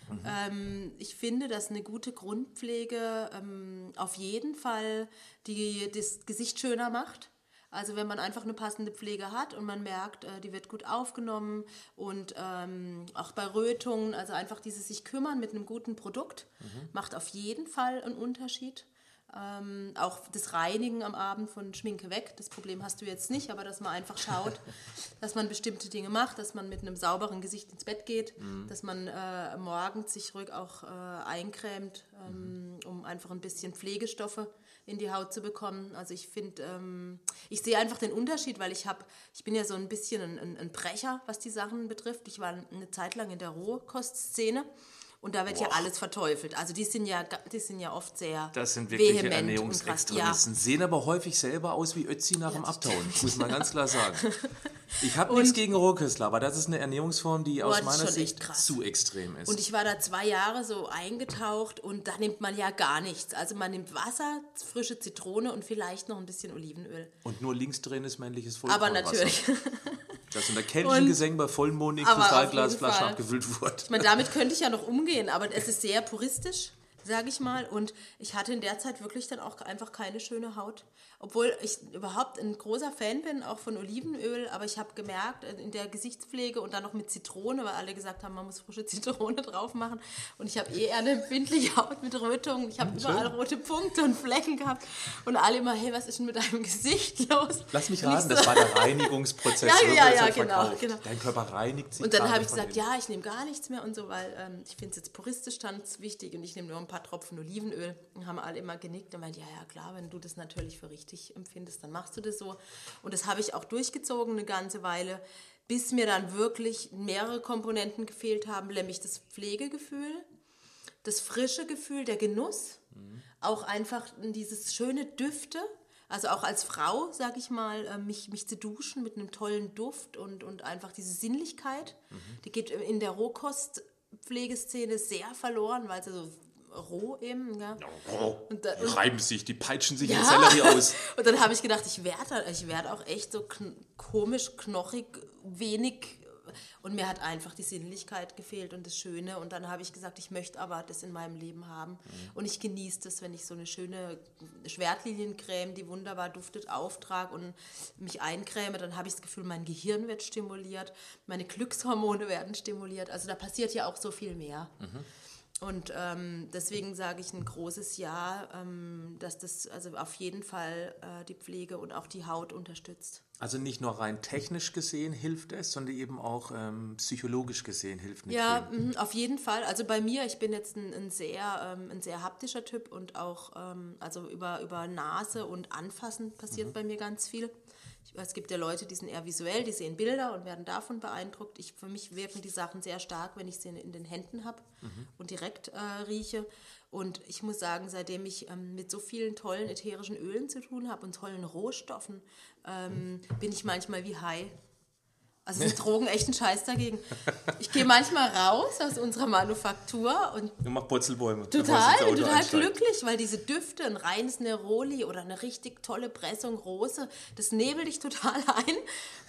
Speaker 2: Mhm. Ähm, ich finde, dass eine gute Grundpflege ähm, auf jeden Fall die, das Gesicht schöner macht. Also wenn man einfach eine passende Pflege hat und man merkt, äh, die wird gut aufgenommen und ähm, auch bei Rötungen, also einfach dieses sich kümmern mit einem guten Produkt, mhm. macht auf jeden Fall einen Unterschied. Ähm, auch das Reinigen am Abend von Schminke weg, das Problem hast du jetzt nicht, aber dass man einfach schaut, [LAUGHS] dass man bestimmte Dinge macht, dass man mit einem sauberen Gesicht ins Bett geht, mhm. dass man äh, morgens sich ruhig auch äh, eincremt, ähm, mhm. um einfach ein bisschen Pflegestoffe in die Haut zu bekommen. Also ich finde, ähm, ich sehe einfach den Unterschied, weil ich habe, ich bin ja so ein bisschen ein, ein, ein Brecher, was die Sachen betrifft. Ich war eine Zeit lang in der Rohkostszene. Und da wird Boah. ja alles verteufelt. Also die sind ja, die sind ja oft sehr
Speaker 1: Das sind wirklich Ernährungsextremisten. Ja. Sehen aber häufig selber aus wie Ötzi nach ja, dem Abtauen, muss man ganz klar sagen. [LAUGHS] Ich habe nichts gegen Rohköstler, aber das ist eine Ernährungsform, die aus meiner Sicht zu extrem ist.
Speaker 2: Und ich war da zwei Jahre so eingetaucht und da nimmt man ja gar nichts. Also man nimmt Wasser, frische Zitrone und vielleicht noch ein bisschen Olivenöl.
Speaker 1: Und nur linksdrehen ist männliches Vollkornwasser. Aber natürlich. [LAUGHS] Das in der keltischen Gesänge bei Vollmond in Kristallglasflaschen abgefüllt wurde.
Speaker 2: Ich meine, damit könnte ich ja noch umgehen, aber es ist sehr puristisch sage ich mal. Und ich hatte in der Zeit wirklich dann auch einfach keine schöne Haut. Obwohl ich überhaupt ein großer Fan bin, auch von Olivenöl, aber ich habe gemerkt, in der Gesichtspflege und dann noch mit Zitrone, weil alle gesagt haben, man muss frische [LAUGHS] Zitrone drauf machen. Und ich habe eher eine empfindliche Haut mit Rötungen. Ich habe überall rote Punkte und Flecken gehabt. Und alle immer, hey, was ist denn mit deinem [LAUGHS] Gesicht los?
Speaker 1: Lass mich raten, so. das war der Reinigungsprozess. [LAUGHS]
Speaker 2: ja, ja, ja, genau, genau.
Speaker 1: Dein Körper reinigt sich.
Speaker 2: Und dann habe ich gesagt, ja, ich nehme gar nichts mehr und so, weil ähm, ich finde es jetzt puristisch dann wichtig und ich nehme nur ein paar Tropfen Olivenöl. Und haben alle immer genickt und meint, ja, ja, klar, wenn du das natürlich für richtig empfindest, dann machst du das so. Und das habe ich auch durchgezogen eine ganze Weile, bis mir dann wirklich mehrere Komponenten gefehlt haben, nämlich das Pflegegefühl, das frische Gefühl, der Genuss, mhm. auch einfach dieses schöne Düfte. Also auch als Frau, sage ich mal, äh, mich, mich zu duschen mit einem tollen Duft und, und einfach diese Sinnlichkeit, mhm. die geht in der Rohkostpflegeszene sehr verloren, weil sie so roh eben. Ja.
Speaker 1: Oh, und da, die reiben sich, die peitschen sich ja. in Sellerie aus. [LAUGHS]
Speaker 2: und dann habe ich gedacht, ich werde ich werd auch echt so kn komisch, knochig, wenig. Und mir hat einfach die Sinnlichkeit gefehlt und das Schöne. Und dann habe ich gesagt, ich möchte aber das in meinem Leben haben. Mhm. Und ich genieße das, wenn ich so eine schöne Schwertliliencreme, die wunderbar duftet, auftrage und mich eincreme. Dann habe ich das Gefühl, mein Gehirn wird stimuliert, meine Glückshormone werden stimuliert. Also da passiert ja auch so viel mehr. Mhm. Und ähm, deswegen sage ich ein großes Ja, ähm, dass das also auf jeden Fall äh, die Pflege und auch die Haut unterstützt.
Speaker 1: Also nicht nur rein technisch gesehen hilft es, sondern eben auch ähm, psychologisch gesehen hilft
Speaker 2: es. Ja, mh, auf jeden Fall. Also bei mir, ich bin jetzt ein, ein sehr, ähm, ein sehr haptischer Typ und auch ähm, also über, über Nase und Anfassen passiert mhm. bei mir ganz viel. Es gibt ja Leute, die sind eher visuell, die sehen Bilder und werden davon beeindruckt. Ich, für mich wirken die Sachen sehr stark, wenn ich sie in den Händen habe mhm. und direkt äh, rieche. Und ich muss sagen, seitdem ich ähm, mit so vielen tollen ätherischen Ölen zu tun habe und tollen Rohstoffen, ähm, mhm. bin ich manchmal wie Hai. Also sind Drogen echt ein Scheiß dagegen. Ich gehe manchmal raus aus unserer Manufaktur und.
Speaker 1: Du machst Purzelbäume.
Speaker 2: Total, total glücklich, weil diese Düfte, ein reines Neroli oder eine richtig tolle Pressung Rose, das nebelt dich total [LAUGHS] ein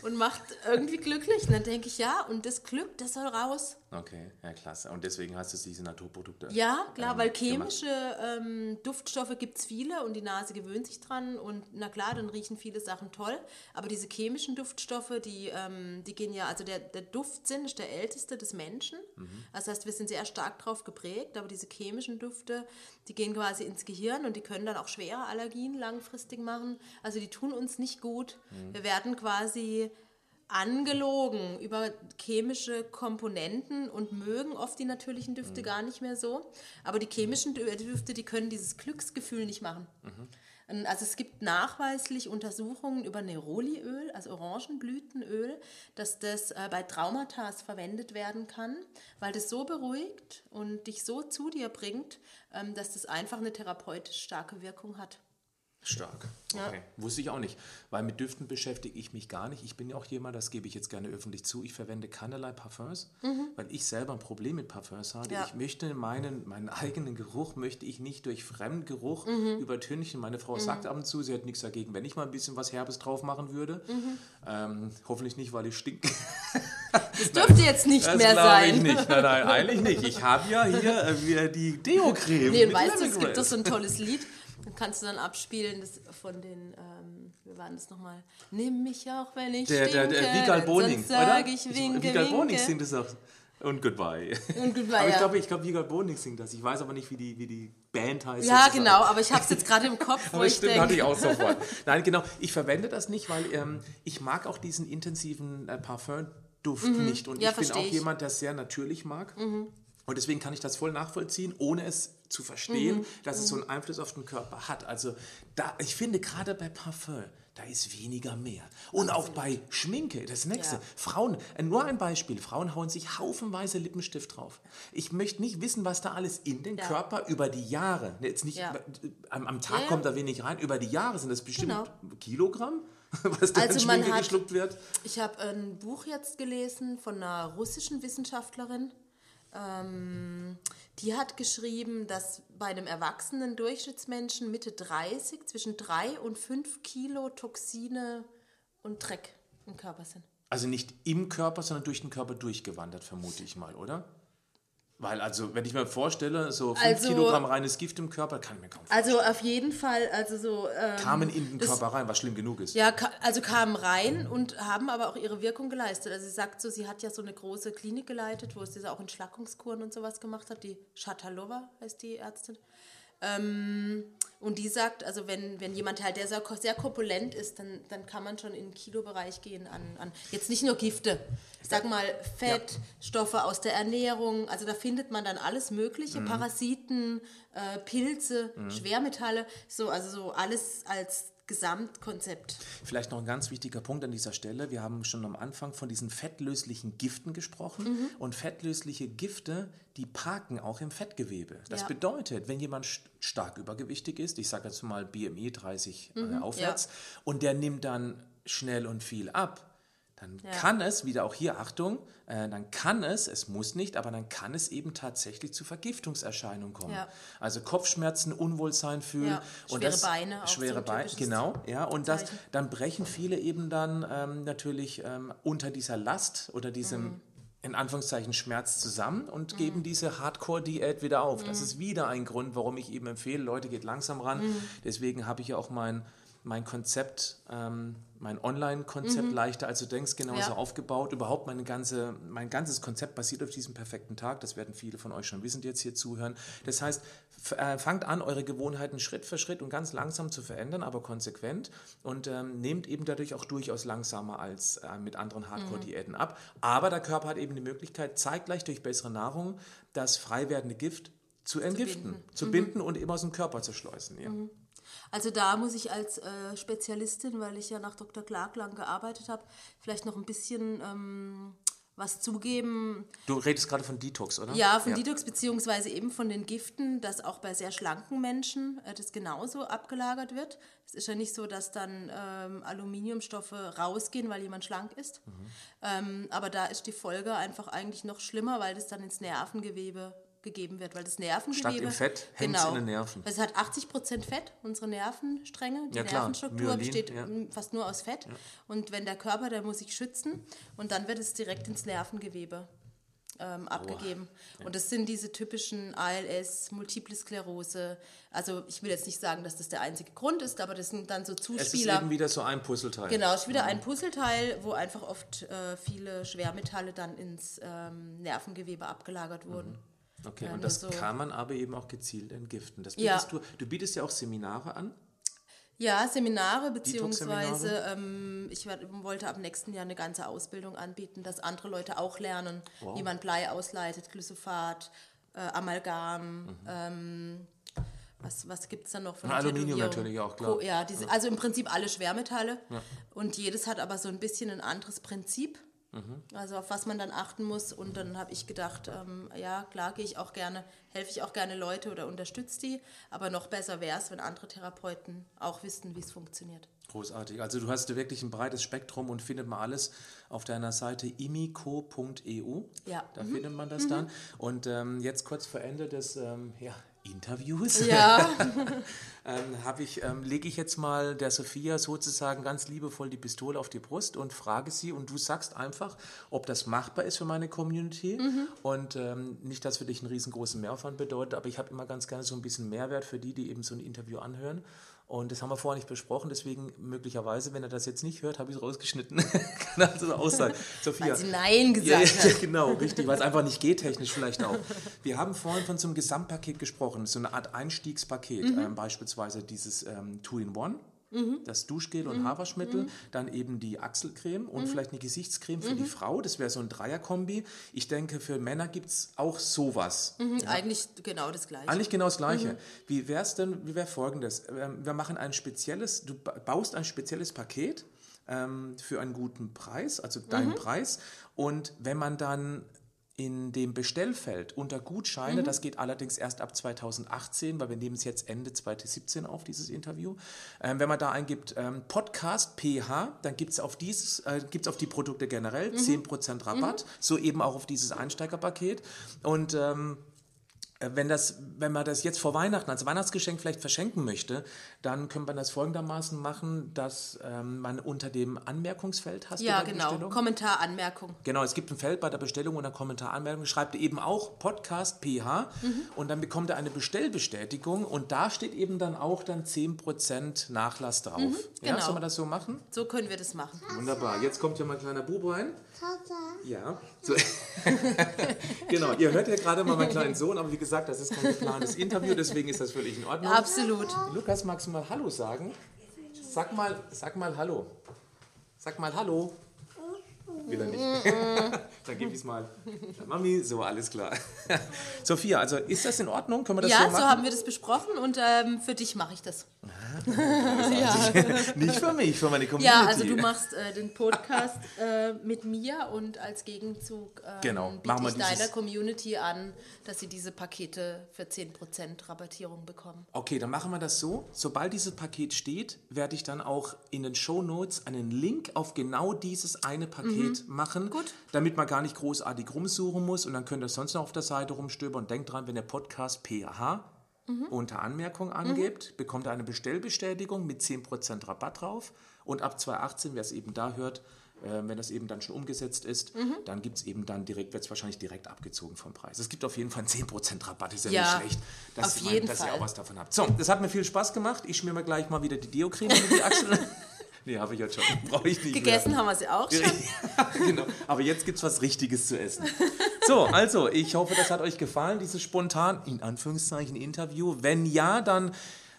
Speaker 2: und macht irgendwie glücklich. Und dann denke ich, ja, und das Glück, das soll raus.
Speaker 1: Okay, ja, klasse. Und deswegen hast du diese Naturprodukte.
Speaker 2: Ja, klar, ähm, weil chemische ähm, Duftstoffe gibt es viele und die Nase gewöhnt sich dran. Und na klar, dann riechen viele Sachen toll. Aber diese chemischen Duftstoffe, die, ähm, die gehen ja, also der, der Duftsinn ist der älteste des Menschen. Mhm. Das heißt, wir sind sehr stark darauf geprägt. Aber diese chemischen Düfte, die gehen quasi ins Gehirn und die können dann auch schwere Allergien langfristig machen. Also die tun uns nicht gut. Mhm. Wir werden quasi angelogen über chemische Komponenten und mögen oft die natürlichen Düfte mhm. gar nicht mehr so. Aber die chemischen Düfte, die können dieses Glücksgefühl nicht machen. Mhm. Also es gibt nachweislich Untersuchungen über Neroliöl, also Orangenblütenöl, dass das äh, bei Traumata verwendet werden kann, weil das so beruhigt und dich so zu dir bringt, ähm, dass das einfach eine therapeutisch starke Wirkung hat.
Speaker 1: Stark. Okay. Ja. Wusste ich auch nicht. Weil mit Düften beschäftige ich mich gar nicht. Ich bin ja auch jemand, das gebe ich jetzt gerne öffentlich zu, ich verwende keinerlei Parfums, mhm. weil ich selber ein Problem mit Parfums habe. Ja. Ich möchte meinen, meinen eigenen Geruch möchte ich nicht durch Fremdgeruch mhm. übertünchen. Meine Frau mhm. sagt ab und zu, sie hat nichts dagegen, wenn ich mal ein bisschen was Herbes drauf machen würde. Mhm. Ähm, hoffentlich nicht, weil ich stinke. [LAUGHS]
Speaker 2: Das dürfte jetzt nicht mehr sein.
Speaker 1: Ich nicht. Nein, nein, [LAUGHS] eigentlich nicht. Ich habe ja hier äh, wieder die Deo-Creme.
Speaker 2: Nee, weißt du, es gibt doch so ein tolles Lied Dann kannst du dann abspielen das von den, ähm, wir waren das nochmal, nimm mich auch, wenn ich
Speaker 1: Der, der, der
Speaker 2: stinke,
Speaker 1: Vigal Boning,
Speaker 2: sonst sag ich winke,
Speaker 1: Vigal Boning singt das auch. Und Goodbye.
Speaker 2: Und Goodbye, [LAUGHS]
Speaker 1: aber ich glaube, ich glaube, Vigal Boning singt das. Ich weiß aber nicht, wie die, wie die Band heißt.
Speaker 2: Ja,
Speaker 1: sozusagen.
Speaker 2: genau, aber ich habe es jetzt gerade im Kopf, [LAUGHS] wo
Speaker 1: Aber
Speaker 2: ich
Speaker 1: stimmt, hatte ich
Speaker 2: denke.
Speaker 1: auch sofort. [LAUGHS] Nein, genau. Ich verwende das nicht, weil ähm, ich mag auch diesen intensiven äh, Parfumduft nicht. Und
Speaker 2: Mhm. Ja,
Speaker 1: ich bin auch
Speaker 2: ich.
Speaker 1: jemand, der es sehr natürlich mag. Und deswegen kann ich das voll nachvollziehen, ohne es zu verstehen,
Speaker 2: Mhm.
Speaker 1: dass es so einen Einfluss auf den Körper hat. Also da, ich finde gerade bei Parfum, da ist weniger mehr. Und auch bei Schminke, das nächste.
Speaker 2: Ja.
Speaker 1: Frauen, äh, nur ein Beispiel, Frauen hauen sich haufenweise Lippenstift drauf. Ich möchte nicht wissen, was da alles in den
Speaker 2: Ja.
Speaker 1: Körper über die Jahre, ne, jetzt nicht
Speaker 2: Ja.
Speaker 1: am, am Tag kommt da wenig rein, über die Jahre sind das bestimmt
Speaker 2: Genau.
Speaker 1: Kilogramm, [LAUGHS] was da
Speaker 2: Also
Speaker 1: in Schminke
Speaker 2: hat-
Speaker 1: geschluckt wird.
Speaker 2: Ich habe ein Buch jetzt gelesen von einer russischen Wissenschaftlerin. Ähm, die hat geschrieben, dass bei einem erwachsenen Durchschnittsmenschen Mitte 30 zwischen 3 und 5 Kilo Toxine und Dreck im Körper sind.
Speaker 1: Also nicht im Körper, sondern durch den Körper durchgewandert, vermute ich mal, oder? Weil, also, wenn ich mir vorstelle, so 5
Speaker 2: Also-
Speaker 1: Kilogramm reines Gift im Körper, kann ich mir kaum
Speaker 2: Also auf jeden Fall, also so. Ähm,
Speaker 1: kamen in den
Speaker 2: das-
Speaker 1: Körper rein, was schlimm genug ist.
Speaker 2: Ja, ka- also kamen rein und haben aber auch ihre Wirkung geleistet. Also sie sagt so, sie hat ja so eine große Klinik geleitet, wo sie auch Entschlackungskuren und sowas gemacht hat. Die Shatalova heißt die Ärztin. Ähm, und die sagt, also wenn, wenn jemand halt, der sehr, sehr korpulent ist, dann, dann kann man schon in den Kilobereich gehen an, an jetzt nicht nur Gifte, ich sag mal Fett, Stoffe aus der Ernährung, also da findet man dann alles mögliche, Parasiten, äh, Pilze, Schwermetalle, so, also so alles als Gesamtkonzept.
Speaker 1: Vielleicht noch ein ganz wichtiger Punkt an dieser Stelle. Wir haben schon am Anfang von diesen fettlöslichen Giften gesprochen.
Speaker 2: Mhm.
Speaker 1: Und fettlösliche Gifte, die parken auch im Fettgewebe. Das
Speaker 2: Ja.
Speaker 1: bedeutet, wenn jemand st- stark übergewichtig ist, ich sage jetzt mal BMI 30 äh, aufwärts,
Speaker 2: Mhm. ja.
Speaker 1: und der nimmt dann schnell und viel ab, dann
Speaker 2: Ja.
Speaker 1: kann es, wieder auch hier Achtung, äh, dann kann es, es muss nicht, aber dann kann es eben tatsächlich zu Vergiftungserscheinungen kommen.
Speaker 2: Ja.
Speaker 1: Also Kopfschmerzen, Unwohlsein fühlen.
Speaker 2: Ja,
Speaker 1: und
Speaker 2: schwere
Speaker 1: das,
Speaker 2: Beine auch so
Speaker 1: Schwere
Speaker 2: ein
Speaker 1: Beine, genau. Ja, und das, dann brechen viele eben dann ähm, natürlich ähm, unter dieser Last oder diesem
Speaker 2: Mhm.
Speaker 1: in Anführungszeichen Schmerz zusammen und geben diese Hardcore-Diät wieder auf.
Speaker 2: Mhm.
Speaker 1: Das ist wieder ein Grund, warum ich eben empfehle, Leute, geht langsam ran.
Speaker 2: Mhm.
Speaker 1: Deswegen habe ich ja auch mein, mein Konzept, ähm, mein Online-Konzept leichter als du denkst, genauso
Speaker 2: Mhm. Ja.
Speaker 1: aufgebaut. Überhaupt meine ganze, mein ganzes Konzept basiert auf diesem perfekten Tag. Das werden viele von euch schon wissen, die jetzt hier zuhören. Das heißt, äh, fangt an, eure Gewohnheiten Schritt für Schritt und ganz langsam zu verändern, aber konsequent und ähm, nehmt eben dadurch auch durchaus langsamer als äh, mit anderen Hardcore-Diäten ab. Aber der Körper hat eben die Möglichkeit, zeitgleich durch bessere Nahrung das frei werdende Gift zu entgiften, zu binden, und eben aus dem Körper zu schleusen. Ja.
Speaker 2: Also da muss ich als äh, Spezialistin, weil ich ja nach Dr. Clark lang gearbeitet habe, vielleicht noch ein bisschen ähm, was zugeben.
Speaker 1: Du redest gerade von Detox, oder?
Speaker 2: Ja, von Detox beziehungsweise eben von den Giften, dass auch bei sehr schlanken Menschen äh, das genauso abgelagert wird. Es ist ja nicht so, dass dann ähm, Aluminiumstoffe rausgehen, weil jemand schlank ist. Ähm, aber da ist die Folge einfach eigentlich noch schlimmer, weil das dann ins Nervengewebe gegeben wird, weil das Nervengewebe
Speaker 1: Statt im Fett hängt's
Speaker 2: genau,
Speaker 1: in den Nerven.
Speaker 2: Es hat 80 Prozent Fett, unsere Nervenstränge. Die
Speaker 1: Ja.
Speaker 2: Nervenstruktur
Speaker 1: Myelin,
Speaker 2: besteht
Speaker 1: ja.
Speaker 2: fast nur aus Fett. Und wenn der Körper, der muss sich schützen und dann wird es direkt ins Nervengewebe ähm, abgegeben. Und das sind diese typischen ALS, Multiple Sklerose. Also ich will jetzt nicht sagen, dass das der einzige Grund ist, aber das sind dann so
Speaker 1: Es ist
Speaker 2: Zuspieler.
Speaker 1: eben wieder so ein Puzzleteil.
Speaker 2: Genau, es ist wieder ein Puzzleteil, wo einfach oft äh, viele Schwermetalle dann ins ähm, Nervengewebe abgelagert wurden.
Speaker 1: Okay,
Speaker 2: Ja,
Speaker 1: und das
Speaker 2: so.
Speaker 1: kann man aber eben auch gezielt entgiften. Das
Speaker 2: Ja.
Speaker 1: bietest du, du bietest ja auch Seminare an.
Speaker 2: Ja, Seminare, beziehungsweise ähm, ich wollte ab nächsten Jahr eine ganze Ausbildung anbieten, dass andere Leute auch lernen,
Speaker 1: Wow.
Speaker 2: wie man Blei ausleitet, Glyphosat, äh, Amalgam,
Speaker 1: Mhm.
Speaker 2: ähm, was, was gibt es da noch von
Speaker 1: Na, Aluminium natürlich auch, klar.
Speaker 2: Co- Ja, diese, also im Prinzip alle Schwermetalle. Und jedes hat aber so ein bisschen ein anderes Prinzip.
Speaker 1: Mhm.
Speaker 2: Also auf was man dann achten muss. Und dann habe ich gedacht, ähm, ja, klar gehe ich auch gerne, helfe ich auch gerne Leute oder unterstütze die. Aber noch besser wäre es, wenn andere Therapeuten auch wissen, wie es funktioniert.
Speaker 1: Großartig. Also du hast wirklich ein breites Spektrum und findet man alles auf deiner Seite imico.eu.
Speaker 2: Ja.
Speaker 1: Da findet man das dann. Und ähm, jetzt kurz vor Ende des, ähm, ja, Interviews.
Speaker 2: Ja. [LAUGHS]
Speaker 1: ähm, habe ich, ähm, lege ich jetzt mal der Sophia sozusagen ganz liebevoll die Pistole auf die Brust und frage sie und du sagst einfach, ob das machbar ist für meine Community und ähm, nicht, dass für dich einen riesengroßen Mehraufwand bedeutet, aber ich habe immer ganz gerne so ein bisschen Mehrwert für die, die eben so ein Interview anhören. Und das haben wir vorher nicht besprochen, deswegen möglicherweise, wenn er das jetzt nicht hört, habe ich es rausgeschnitten. [LAUGHS] Kann also so aussagen. [LAUGHS] Sophia.
Speaker 2: Weil sie Nein
Speaker 1: Ja,
Speaker 2: gesagt
Speaker 1: ja,
Speaker 2: hat.
Speaker 1: genau, richtig, weil es einfach nicht geht, technisch vielleicht auch. [LAUGHS] Wir haben vorhin von so einem Gesamtpaket gesprochen, so eine Art Einstiegspaket, ähm, beispielsweise dieses ähm, Two-in-One. Das Duschgel und Haarwaschmittel, dann eben die Achselcreme und vielleicht eine Gesichtscreme für die Frau. Das wäre so ein Dreierkombi. Ich denke, für Männer gibt es auch sowas.
Speaker 2: Mhm, Eigentlich genau das Gleiche.
Speaker 1: Eigentlich genau das Gleiche. Wie wäre es denn, wie wäre folgendes? Ähm, Wir machen ein spezielles, du ba- baust ein spezielles Paket ähm, für einen guten Preis, also deinen Preis. Und wenn man dann in dem Bestellfeld unter Gutscheine, das geht allerdings erst ab 2018, weil wir nehmen es jetzt Ende 2017 auf, dieses Interview. Ähm, wenn man da eingibt ähm, Podcast PH, dann gibt es auf dieses, äh, gibt's auf die Produkte generell 10% Rabatt, so eben auch auf dieses Einsteigerpaket. Und ähm, äh, wenn, das, wenn man das jetzt vor Weihnachten als Weihnachtsgeschenk vielleicht verschenken möchte, dann könnte man das folgendermaßen machen, dass ähm, man unter dem Anmerkungsfeld hast
Speaker 2: ja,
Speaker 1: du bei der
Speaker 2: genau.
Speaker 1: Bestellung?
Speaker 2: Kommentar, Anmerkung.
Speaker 1: Genau, es gibt ein Feld bei der Bestellung und einer Kommentaranmeldung, schreibt eben auch Podcast PH und dann bekommt er eine Bestellbestätigung und da steht eben dann auch dann 10% Nachlass drauf. Ja,
Speaker 2: genau.
Speaker 1: soll man das so machen?
Speaker 2: So können wir das machen.
Speaker 1: Wunderbar. Jetzt kommt ja mein kleiner Bub rein. Ja. So. [LAUGHS] genau, ihr hört ja gerade mal meinen kleinen Sohn, aber wie gesagt, das ist kein geplantes Interview, deswegen ist das völlig in Ordnung.
Speaker 2: Absolut.
Speaker 1: Lukas, magst du mal Hallo sagen? Sag mal, sag mal Hallo. Sag mal Hallo. Will er nicht. [LAUGHS] Dann gebe ich es mal der Mami. So, alles klar. [LAUGHS] Sophia, also ist das in Ordnung? Können wir das
Speaker 2: Ja,
Speaker 1: so
Speaker 2: so
Speaker 1: machen?
Speaker 2: haben wir das besprochen und ähm, für dich mache ich das. [LAUGHS]
Speaker 1: nicht für mich, für meine Community.
Speaker 2: Ja, also du machst äh, den Podcast äh, mit mir und als Gegenzug ähm,
Speaker 1: Genau,
Speaker 2: biete ich deiner Community an, dass sie diese Pakete für 10% Rabattierung bekommen.
Speaker 1: Okay, dann machen wir das so. Sobald dieses Paket steht, werde ich dann auch in den Show Notes einen Link auf genau dieses eine Paket machen,
Speaker 2: Gut.
Speaker 1: damit man gar nicht großartig rumsuchen muss und dann könnt ihr sonst noch auf der Seite rumstöbern und denkt dran, wenn der Podcast PH unter Anmerkung angebt, bekommt ihr eine Bestellbestätigung mit 10% Rabatt drauf und ab 2018, wer es eben da hört, äh, wenn das eben dann schon umgesetzt ist, dann gibt es eben dann direkt, wird es wahrscheinlich direkt abgezogen vom Preis. Es gibt auf jeden Fall einen 10% Rabatt, ist ja,
Speaker 2: Ja,
Speaker 1: nicht schlecht. Dass
Speaker 2: auf
Speaker 1: ich
Speaker 2: jeden
Speaker 1: dass ihr
Speaker 2: Fall.
Speaker 1: auch was davon habt. So, das hat mir viel Spaß gemacht. Ich schmier mir gleich mal wieder die Deo-Creme in die Achseln. [LAUGHS] nee, habe ich jetzt schon. [LAUGHS] Brauche ich nicht
Speaker 2: Gegessen haben wir sie auch schon.
Speaker 1: mehr. [LAUGHS] genau. Aber jetzt gibt es was Richtiges zu essen. So, also, ich hoffe, das hat euch gefallen, dieses spontan, in Anführungszeichen, Interview. Wenn ja, dann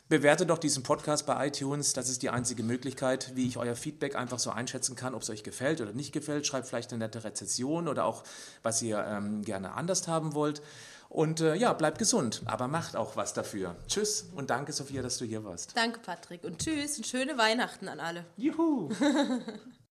Speaker 1: bewertet doch diesen Podcast bei iTunes. Das ist die einzige Möglichkeit, wie ich euer Feedback einfach so einschätzen kann, ob es euch gefällt oder nicht gefällt. Schreibt vielleicht eine nette Rezession oder auch, was ihr ähm, gerne anders haben wollt. Und äh, ja, bleibt gesund, aber macht auch was dafür. Tschüss und danke, Sophia, dass du hier warst.
Speaker 2: Danke, Patrick. Und tschüss und schöne Weihnachten an alle.
Speaker 1: Juhu! [LAUGHS]